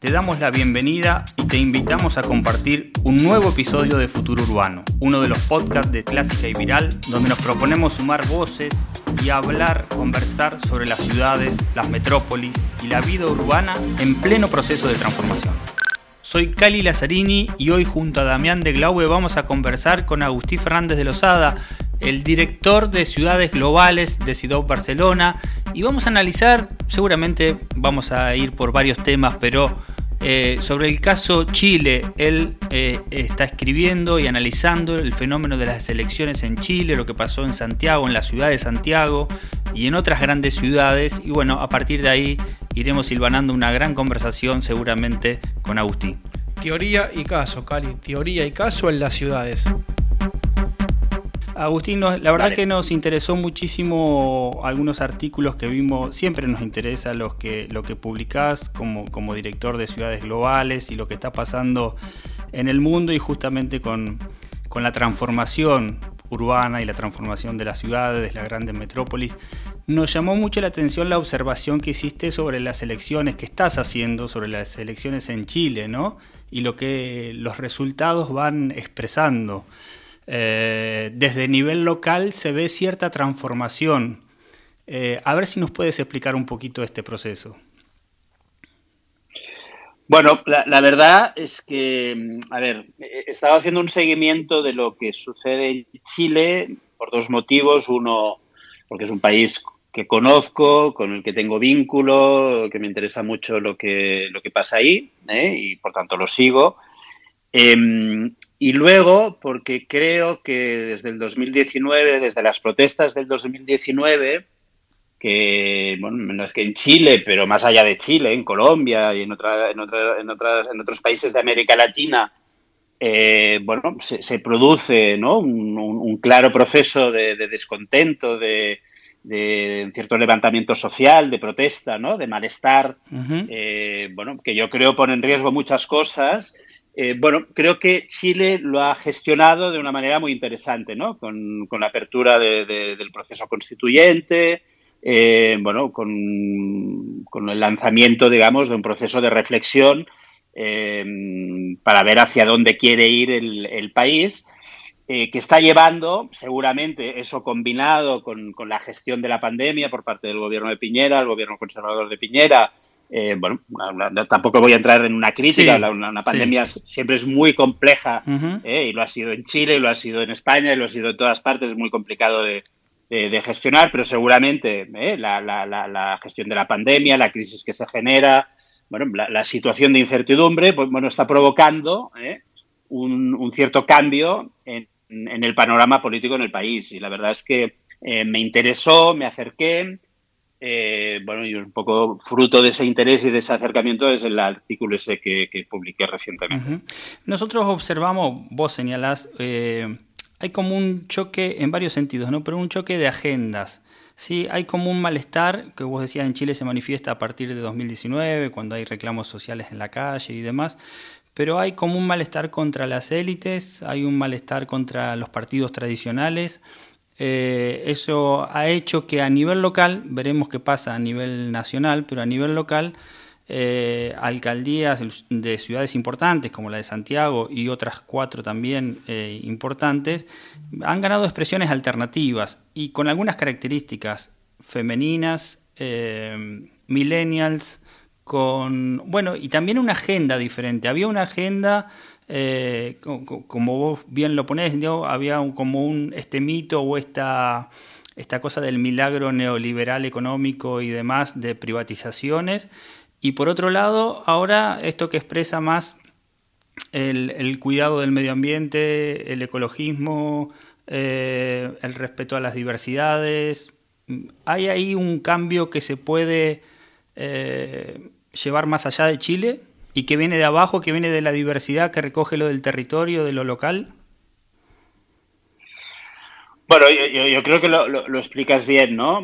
te damos la bienvenida y te invitamos a compartir un nuevo episodio de Futuro Urbano, uno de los podcasts de Clásica y Viral, donde nos proponemos sumar voces y hablar, conversar sobre las ciudades, las metrópolis y la vida urbana en pleno proceso de transformación. Soy Cali Lazzarini y hoy junto a Damián de Glaube vamos a conversar con Agustín Fernández de Lozada, el director de ciudades globales de Ciudad Barcelona y vamos a analizar, seguramente vamos a ir por varios temas, pero eh, sobre el caso Chile, él eh, está escribiendo y analizando el fenómeno de las elecciones en Chile, lo que pasó en Santiago, en la ciudad de Santiago y en otras grandes ciudades. Y bueno, a partir de ahí iremos silvanando una gran conversación seguramente con Agustín. Teoría y caso, Cali. Teoría y caso en las ciudades. Agustín, la verdad que nos interesó muchísimo algunos artículos que vimos, siempre nos interesa los que, lo que publicás como, como director de ciudades globales y lo que está pasando en el mundo y justamente con, con la transformación urbana y la transformación de las ciudades, de las grandes metrópolis. Nos llamó mucho la atención la observación que hiciste sobre las elecciones que estás haciendo, sobre las elecciones en Chile, ¿no? Y lo que los resultados van expresando. Eh, desde nivel local se ve cierta transformación. Eh, a ver si nos puedes explicar un poquito este proceso. Bueno, la, verdad es que, a ver, he estado haciendo un seguimiento de lo que sucede en Chile por dos motivos. Uno, porque es un país que conozco, con el que tengo vínculo, que me interesa mucho lo que, lo que pasa ahí ¿eh? y por tanto lo sigo. Em, y luego, porque creo que desde el 2019, desde las protestas del 2019, que, bueno, no es que en Chile, pero más allá de Chile, en Colombia y en, otra, en, otra, en, otras, en otros países de América Latina, eh, bueno, se, produce ¿no? un, claro proceso de, descontento, de, de, cierto levantamiento social, de protesta, ¿no? de malestar, eh, bueno, que yo creo pone en riesgo muchas cosas eh, bueno, creo que Chile lo ha gestionado de una manera muy interesante, ¿no? Con, la apertura del proceso constituyente, eh, bueno, con, el lanzamiento, digamos, de un proceso de reflexión eh, para ver hacia dónde quiere ir el, país, que está llevando, seguramente, eso combinado con, con la gestión de la pandemia por parte del gobierno de Piñera, el gobierno conservador de Piñera, eh, bueno, tampoco voy a entrar en una crítica, una, pandemia siempre es muy compleja eh, y lo ha sido en Chile, y lo ha sido en España, y lo ha sido en todas partes, es muy complicado de, gestionar, pero seguramente eh, la, gestión de la pandemia, la crisis que se genera, bueno, la, situación de incertidumbre, pues bueno, está provocando un, cierto cambio en, en, el panorama político en el país. Y la verdad es que me interesó, me acerqué, eh, bueno, y un poco fruto de ese interés y de ese acercamiento es el artículo ese que, publiqué recientemente. Nosotros observamos, vos señalás, eh, hay como un choque en varios sentidos, ¿no? Pero un choque de agendas. Sí, hay como un malestar que vos decías en Chile se manifiesta a partir de 2019, cuando hay reclamos sociales en la calle y demás. Pero hay como un malestar contra las élites, hay un malestar contra los partidos tradicionales eh, eso ha hecho que a nivel local, veremos qué pasa a nivel nacional, pero a nivel local, eh, alcaldías de ciudades importantes como la de Santiago y otras cuatro también eh, importantes, han ganado expresiones alternativas y con algunas características femeninas, millennials, con, bueno, y también una agenda diferente. Había una agenda eh, como vos bien lo ponés, había como un, este mito o esta, esta cosa del milagro neoliberal económico y demás de privatizaciones. Y por otro lado, ahora esto que expresa más el, cuidado del medio ambiente, el ecologismo, eh, el respeto a las diversidades. ¿Hay ahí un cambio que se puede eh, llevar más allá de Chile? Y que viene de abajo, que viene de la diversidad, que recoge lo del territorio, de lo local? Bueno, yo, creo que lo, explicas bien, ¿no?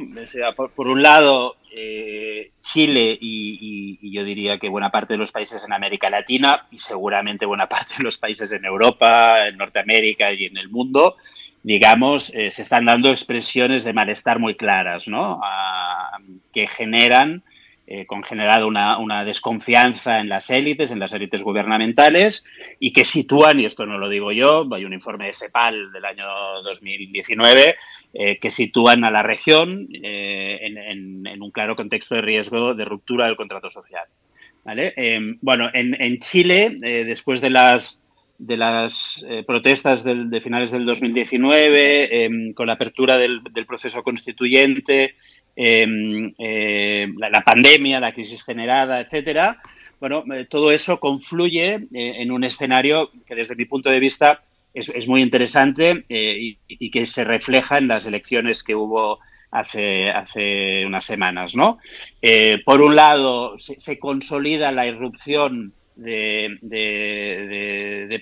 por, un lado, eh, Chile y, yo diría que buena parte de los países en América Latina y seguramente buena parte de los países en Europa, en Norteamérica y en el mundo, digamos, eh, se están dando expresiones de malestar muy claras, ¿no? que generan eh, con generado una, una, desconfianza en las élites, en las élites gubernamentales, y que sitúan, y esto no lo digo yo, hay un informe de CEPAL del año 2019, eh, que sitúan a la región eh, en, en, un claro contexto de riesgo de ruptura del contrato social. ¿vale? Em, bueno, en, Chile, después de las de las protestas de finales del 2019, em, con la apertura del, proceso constituyente, eh, la, pandemia, la crisis generada, etcétera. Bueno, eh, todo eso confluye eh, en un escenario que desde mi punto de vista es, muy interesante y, que se refleja en las elecciones que hubo hace, unas semanas. ¿no? por un lado, se consolida la irrupción de,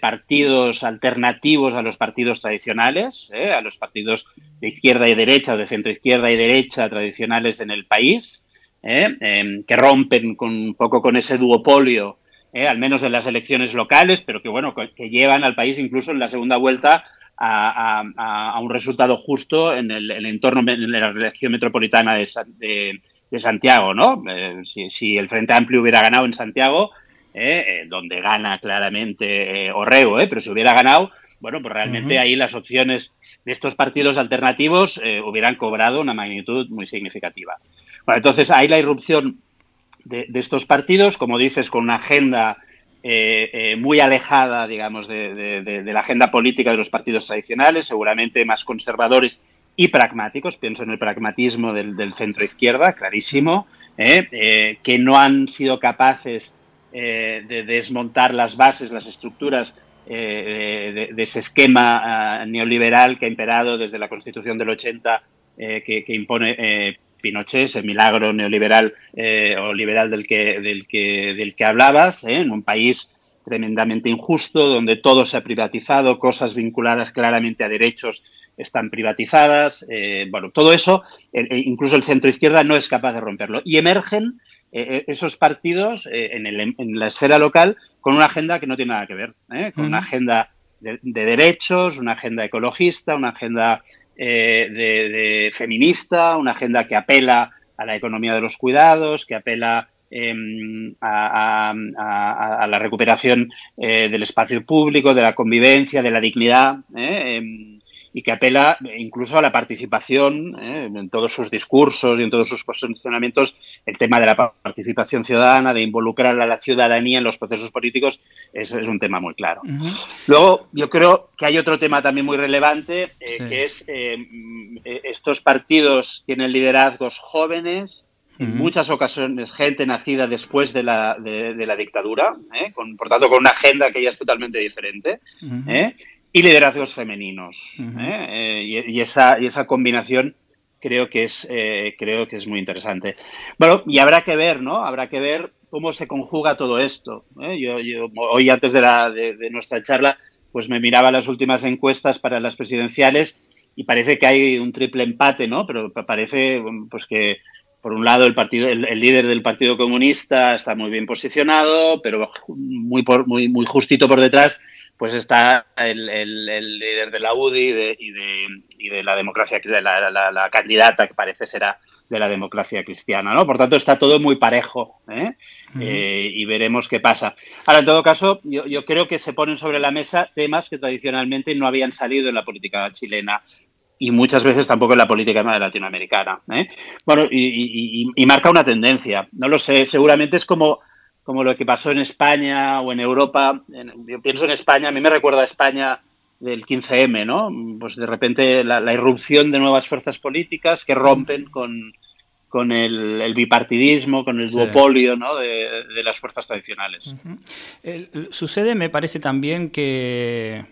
partidos alternativos a los partidos tradicionales, ¿eh? a los partidos de izquierda y derecha de centro izquierda y derecha tradicionales en el país, ¿eh? em, que rompen con, un poco con ese duopolio, ¿eh? al menos en las elecciones locales, pero que bueno, que llevan al país incluso en la segunda vuelta a, un resultado justo en el, entorno de la región metropolitana de, Santiago, ¿no? si, si el Frente Amplio hubiera ganado en Santiago, ¿eh? Eh, donde gana claramente eh, Orrego, pero si hubiera ganado, bueno, pues realmente ahí las opciones de estos partidos alternativos hubieran cobrado una magnitud muy significativa. Bueno, entonces hay la irrupción de, estos partidos, como dices, con una agenda muy alejada, digamos, de, de, la agenda política de los partidos tradicionales, seguramente más conservadores y pragmáticos, pienso en el pragmatismo del, centro izquierda, clarísimo, que no han sido capaces eh, de desmontar las bases, las estructuras eh, de, ese esquema ah, neoliberal que ha imperado desde la Constitución del 80 eh, que, impone Pinochet, ese milagro neoliberal o liberal del que, del que, del que hablabas, en un país tremendamente injusto, donde todo se ha privatizado, cosas vinculadas claramente a derechos están privatizadas. bueno, todo eso, incluso el centro izquierda no es capaz de romperlo. Y emergen eh, eh, esos partidos eh, en, la esfera local con una agenda que no tiene nada que ver, con una agenda de, derechos, una agenda ecologista, una agenda de, feminista, una agenda que apela a la economía de los cuidados, que apela em, a, la recuperación del espacio público, de la convivencia, de la dignidad. Em, y que apela incluso a la participación ¿eh? en todos sus discursos y en todos sus posicionamientos. El tema de la participación ciudadana, de involucrar a la ciudadanía en los procesos políticos, es, es un tema muy claro. Luego, yo creo que hay otro tema también muy relevante, eh, que es eh, estos partidos tienen liderazgos jóvenes, en muchas ocasiones gente nacida después de la, de, la dictadura, con, por tanto con una agenda que ya es totalmente diferente y liderazgos femeninos. ¿eh? Eh, y, esa, y esa combinación creo que es eh, creo que es muy interesante. Bueno, y habrá que ver, ¿no? Habrá que ver cómo se conjuga todo esto. Yo, hoy antes de, la, de, nuestra charla, pues me miraba las últimas encuestas para las presidenciales y parece que hay un triple empate, ¿no? Pero parece pues que por un lado el partido el, líder del Partido Comunista está muy bien posicionado, pero muy por, muy muy justito por detrás pues está el, líder de la UDI y de, y de, la democracia, de la, la, candidata que parece será de la democracia cristiana, ¿no? Por tanto, está todo muy parejo ¿eh? Eh, y veremos qué pasa. Ahora, en todo caso, yo, creo que se ponen sobre la mesa temas que tradicionalmente no habían salido en la política chilena y muchas veces tampoco en la política latinoamericana. ¿eh? Bueno, y, y marca una tendencia. No lo sé, seguramente es como como lo que pasó en España o en Europa. yo pienso en España, a mí me recuerda a España del 15M, ¿no? Pues de repente la, irrupción de nuevas fuerzas políticas que rompen con, con el, bipartidismo, con el duopolio ¿no? de, las fuerzas tradicionales. sucede, me parece también que,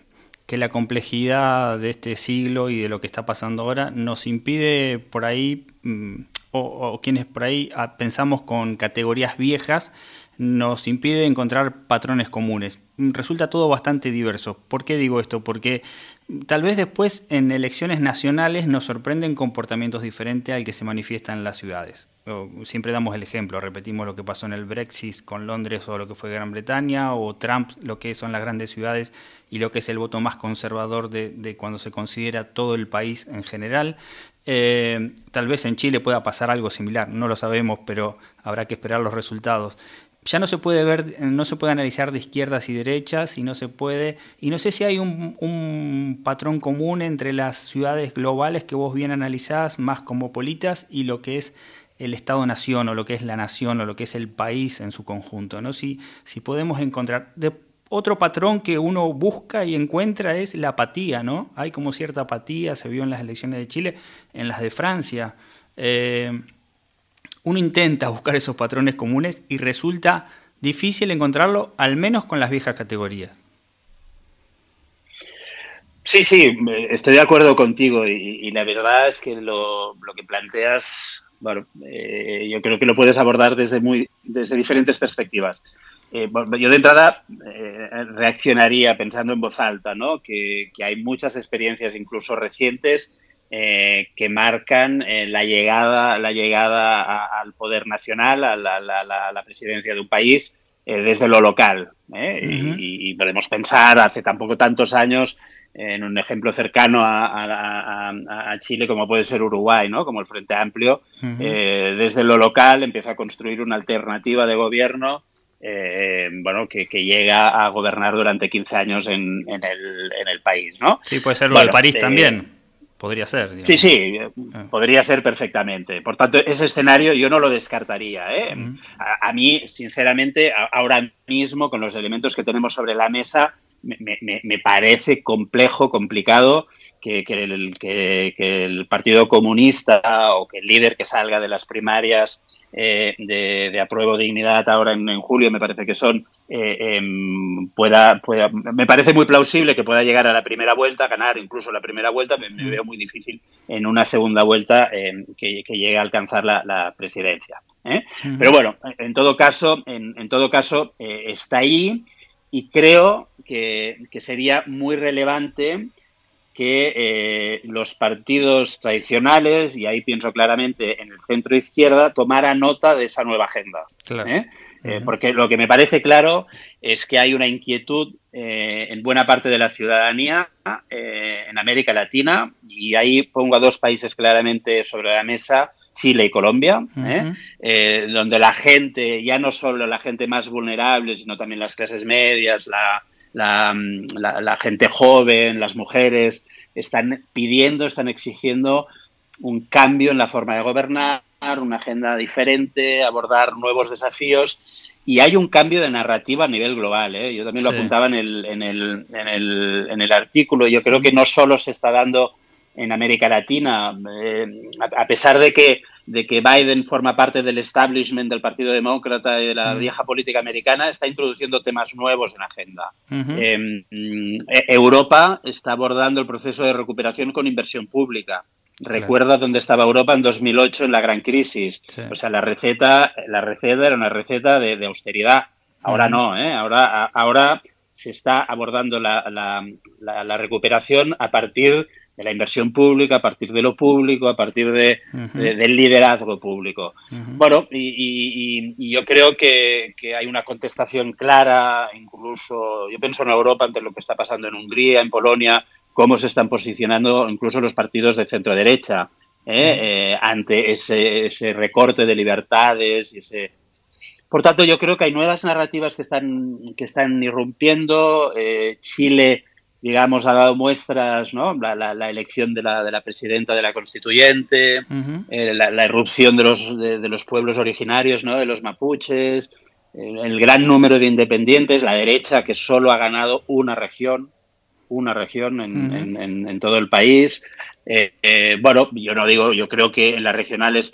que la complejidad de este siglo y de lo que está pasando ahora nos impide por ahí, mm, o, o quienes por ahí ah, pensamos con categorías viejas, nos impide encontrar patrones comunes. Resulta todo bastante diverso. ¿Por qué digo esto? Porque tal vez después en elecciones nacionales nos sorprenden comportamientos diferentes al que se manifiesta en las ciudades. Siempre damos el ejemplo, repetimos lo que pasó en el Brexit con Londres o lo que fue Gran Bretaña, o Trump, lo que son las grandes ciudades y lo que es el voto más conservador de, cuando se considera todo el país en general. Eh, tal vez en Chile pueda pasar algo similar, no lo sabemos, pero habrá que esperar los resultados. Ya no se puede ver, no se puede analizar de izquierdas y derechas y no se puede, y no sé si hay un, patrón común entre las ciudades globales que vos bien analizás, más cosmopolitas, y lo que es el Estado-Nación o lo que es la nación o lo que es el país en su conjunto. ¿no? Si, si podemos encontrar... Otro patrón que uno busca y encuentra es la apatía, ¿no? Hay como cierta apatía, se vio en las elecciones de Chile, en las de Francia. Eh, uno intenta buscar esos patrones comunes y resulta difícil encontrarlo, al menos con las viejas categorías. Sí, sí, estoy de acuerdo contigo y, la verdad es que lo, lo que planteas, bueno, eh, yo creo que lo puedes abordar desde, muy, desde diferentes perspectivas. Eh, yo de entrada eh, reaccionaría pensando en voz alta, ¿no? Que, hay muchas experiencias, incluso recientes, eh, que marcan la llegada, la llegada al poder nacional, a la, presidencia de un país desde lo local. y, podemos pensar hace tampoco tantos años en un ejemplo cercano a, Chile como puede ser Uruguay, ¿no? Como el Frente Amplio, desde lo local empieza a construir una alternativa de gobierno eh, bueno, que, llega a gobernar durante 15 años en, el, país, ¿no? Sí, puede ser lo de París eh, también. Podría ser. Sí, sí, ah. podría ser perfectamente. Por tanto, ese escenario yo no lo descartaría. ¿eh? a, mí, sinceramente, ahora mismo, con los elementos que tenemos sobre la mesa, me, parece complejo, complicado que, el, que, el, Partido Comunista o que el líder que salga de las primarias eh, de, de, apruebo dignidad ahora en, julio, me parece que son, eh, em, pueda, pueda, me parece muy plausible que pueda llegar a la primera vuelta, ganar incluso la primera vuelta, me, veo muy difícil en una segunda vuelta em, que, llegue a alcanzar la, presidencia. ¿eh? Pero bueno, en todo caso, en, en todo caso está ahí y creo que, que sería muy relevante que eh, los partidos tradicionales, y ahí pienso claramente en el centro izquierda, tomara nota de esa nueva agenda. ¿eh? Eh, porque lo que me parece claro es que hay una inquietud en buena parte de la ciudadanía en América Latina, y ahí pongo a dos países claramente sobre la mesa, Chile y Colombia, donde la gente, ya no solo la gente más vulnerable, sino también las clases medias, la, la, la, gente joven, las mujeres, están pidiendo, están exigiendo un cambio en la forma de gobernar, una agenda diferente, abordar nuevos desafíos y hay un cambio de narrativa a nivel global. ¿eh? Yo también lo apuntaba en el, en, el, en, el, en el artículo. Yo creo que no solo se está dando en América Latina, eh, a, pesar de que de que Biden forma parte del establishment del Partido Demócrata y de la vieja política americana, está introduciendo temas nuevos en la agenda. Em, e, Europa está abordando el proceso de recuperación con inversión pública. Recuerda dónde estaba Europa en 2008 en la gran crisis. O sea, la receta, la receta era una receta de, austeridad. Ahora no, ¿eh? Ahora, ahora se está abordando la, la, la recuperación a partir de la inversión pública, a partir de lo público, a partir de, del liderazgo público. Bueno, y, yo creo que, hay una contestación clara, incluso yo pienso en Europa ante lo que está pasando en Hungría, en Polonia, cómo se están posicionando incluso los partidos de centro derecha ¿eh? Eh, ante ese, ese, recorte de libertades y ese por tanto, yo creo que hay nuevas narrativas que están, que están irrumpiendo. Eh, Chile digamos, ha dado muestras, ¿no? La, la, elección de la, de la, presidenta de la constituyente, eh, la, irrupción de los, de, los pueblos originarios, ¿no? De los mapuches, el gran número de independientes, la derecha que solo ha ganado una región, una región en, en, todo el país. Eh, eh, bueno, yo no digo, yo creo que en las regionales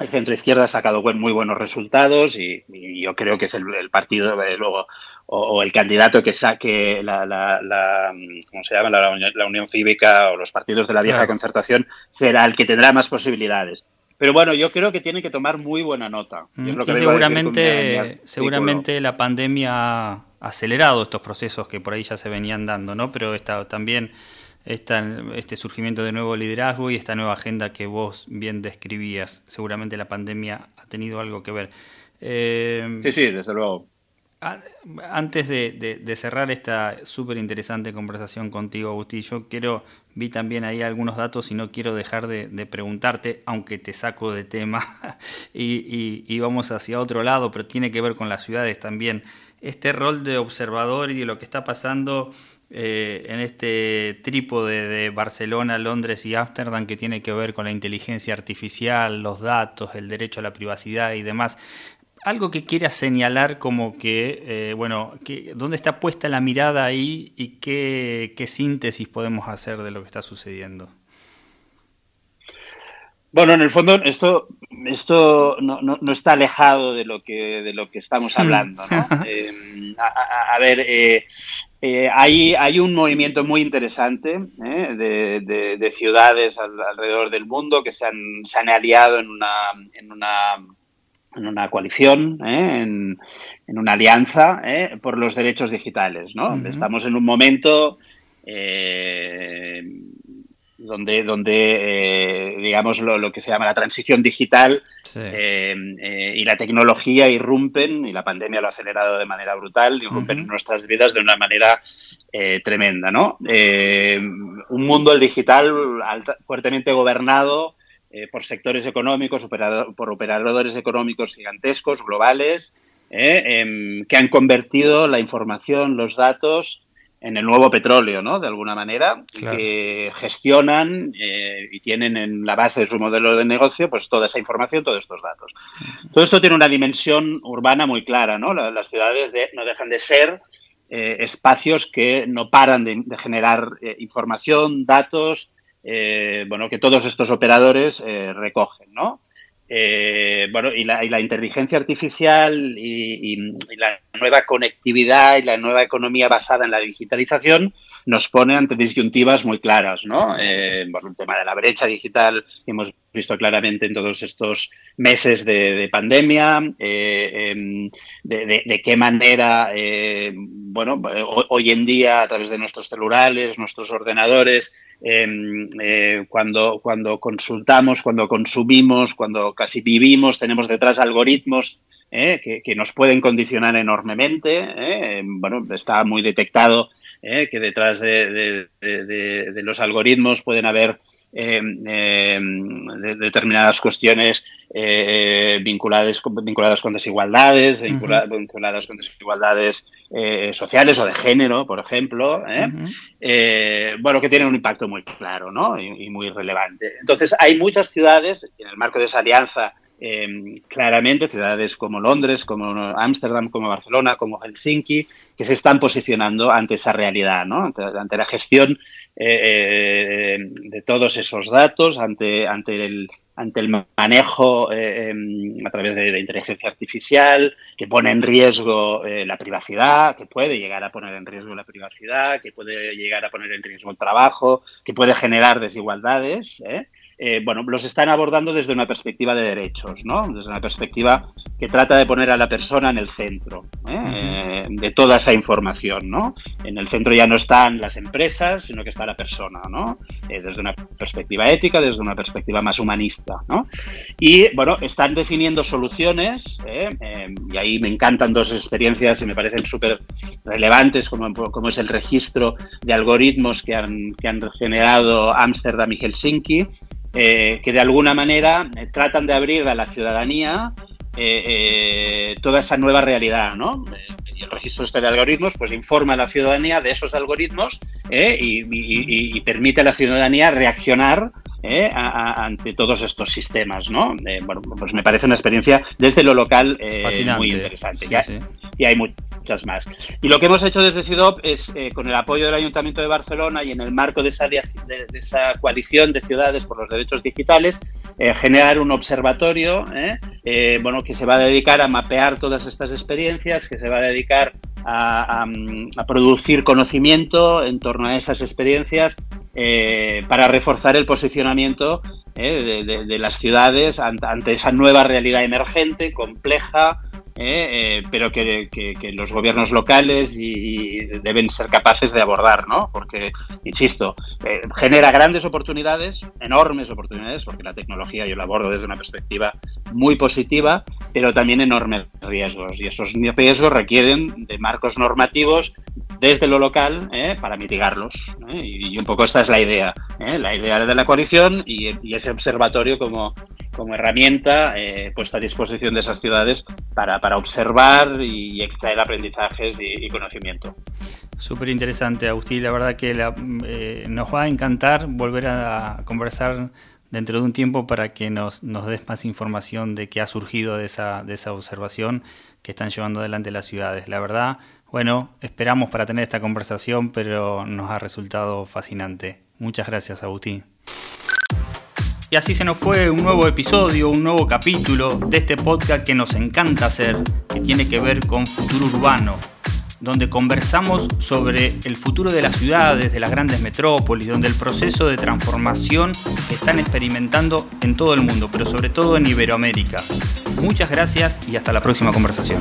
el centro izquierda ha sacado muy buenos resultados y, yo creo que es el, partido luego o, el candidato que saque la, la, ¿cómo se llama? La, Unión Cívica o los partidos de la vieja concertación será el que tendrá más posibilidades. Pero bueno, yo creo que tiene que tomar muy buena nota. Y, seguramente, seguramente la pandemia ha acelerado estos procesos que por ahí ya se venían dando, ¿no? Pero está también este surgimiento de nuevo liderazgo y esta nueva agenda que vos bien describías. Seguramente la pandemia ha tenido algo que ver. Eh, sí, sí, desde luego. Antes de, cerrar esta súper interesante conversación contigo, Agustín, yo quiero, vi también ahí algunos datos y no quiero dejar de, preguntarte, aunque te saco de tema y, vamos hacia otro lado, pero tiene que ver con las ciudades también. Este rol de observador y de lo que está pasando eh, en este trípode de Barcelona, Londres y Ámsterdam que tiene que ver con la inteligencia artificial, los datos, el derecho a la privacidad y demás algo que quieras señalar como que, eh, bueno, que, ¿dónde está puesta la mirada ahí y qué, síntesis podemos hacer de lo que está sucediendo? Bueno, en el fondo esto, esto no, no, está alejado de lo que, de lo que estamos hmm. hablando. ¿no? Eh, a, ver, eh, hay, hay un movimiento muy interesante de, ciudades alrededor del mundo que se han, se han aliado en una, en una en una coalición, ¿eh? en, una alianza ¿eh? por los derechos digitales. ¿no? Estamos en un momento eh, donde, donde digamos, lo, que se llama la transición digital y la tecnología irrumpen, y la pandemia lo ha acelerado de manera brutal, irrumpen en nuestras vidas de una manera tremenda. ¿no? un mundo, el digital, fuertemente gobernado eh, por sectores económicos, por operadores económicos gigantescos, globales, eh, em, que han convertido la información, los datos en el nuevo petróleo, ¿no? De alguna manera, que gestionan eh, y tienen en la base de su modelo de negocio, pues toda esa información, todos estos datos. Todo esto tiene una dimensión urbana muy clara, ¿no? Las ciudades no dejan de ser espacios que no paran de generar información, datos, eh, bueno, que todos estos operadores eh, recogen, ¿no? Eh, bueno, y la, y la, inteligencia artificial y, la nueva conectividad y la nueva economía basada en la digitalización nos pone ante disyuntivas muy claras, ¿no? Eh, el tema de la brecha digital hemos visto claramente en todos estos meses de, pandemia, eh, em, de, qué manera, eh, bueno, hoy en día a través de nuestros celulares, nuestros ordenadores, em, cuando, cuando consultamos, cuando consumimos, cuando casi vivimos, tenemos detrás algoritmos que, nos pueden condicionar enormemente. Bueno, está muy detectado ¿eh? que detrás de, los algoritmos pueden haber eh, eh, determinadas cuestiones vinculadas, vinculadas con desigualdades, vinculadas con desigualdades sociales o de género, por ejemplo, bueno, que tienen un impacto muy claro ¿no? y, y muy relevante. Entonces, hay muchas ciudades, en el marco de esa alianza Em, claramente ciudades como Londres, como Ámsterdam, como Barcelona, como Helsinki, que se están posicionando ante esa realidad, ¿no? ante, la gestión eh, eh, de todos esos datos, ante, ante el ante el manejo eh, em, a través de, la inteligencia artificial, que pone en riesgo la privacidad, que puede llegar a poner en riesgo la privacidad, que puede llegar a poner en riesgo el trabajo, que puede generar desigualdades. ¿eh? Eh, bueno, los están abordando desde una perspectiva de derechos, ¿no? Desde una perspectiva que trata de poner a la persona en el centro ¿eh? de toda esa información, ¿no? En el centro ya no están las empresas, sino que está la persona, ¿no? Eh, desde una perspectiva ética, desde una perspectiva más humanista, ¿no? Y, bueno, están definiendo soluciones, y ahí me encantan dos experiencias y me parecen súper relevantes, como, como es el registro de algoritmos que han, que han generado Ámsterdam y Helsinki, eh, que de alguna manera eh, tratan de abrir a la ciudadanía eh, toda esa nueva realidad, ¿no? y el registro este de algoritmos pues informa a la ciudadanía de esos algoritmos y, permite a la ciudadanía reaccionar ante todos estos sistemas, ¿no? bueno, pues me parece una experiencia desde lo local muy interesante. Y hay Y lo que hemos hecho desde CIDOP es, con el apoyo del Ayuntamiento de Barcelona y en el marco de esa, de esa coalición de ciudades por los derechos digitales, generar un observatorio bueno, que se va a dedicar a mapear todas estas experiencias, que se va a dedicar a, producir conocimiento en torno a esas experiencias eh, para reforzar el posicionamiento eh, de, las ciudades ante, esa nueva realidad emergente, compleja, eh, pero que, los gobiernos locales y, deben ser capaces de abordar, ¿no? Porque, insisto, eh, genera grandes oportunidades, enormes oportunidades, porque la tecnología yo la abordo desde una perspectiva muy positiva, pero también enormes riesgos. Y esos riesgos requieren de marcos normativos desde lo local ¿eh? para mitigarlos. Y, un poco esta es la idea, la idea de la coalición y ese observatorio como, como herramienta eh, puesta a disposición de esas ciudades para, para observar y extraer aprendizajes y, conocimiento. Súper interesante, Agustín. La verdad que eh, nos va a encantar volver a conversar dentro de un tiempo para que nos, nos des más información de qué ha surgido de esa, de esa observación que están llevando adelante las ciudades. La verdad, bueno, esperamos para tener esta conversación, pero nos ha resultado fascinante. Muchas gracias, Agustín. Y así se nos fue un nuevo episodio, un nuevo capítulo de este podcast que nos encanta hacer, que tiene que ver con futuro urbano, donde conversamos sobre el futuro de las ciudades, de las grandes metrópolis, donde el proceso de transformación que están experimentando en todo el mundo, pero sobre todo en Iberoamérica. Muchas gracias y hasta la próxima conversación.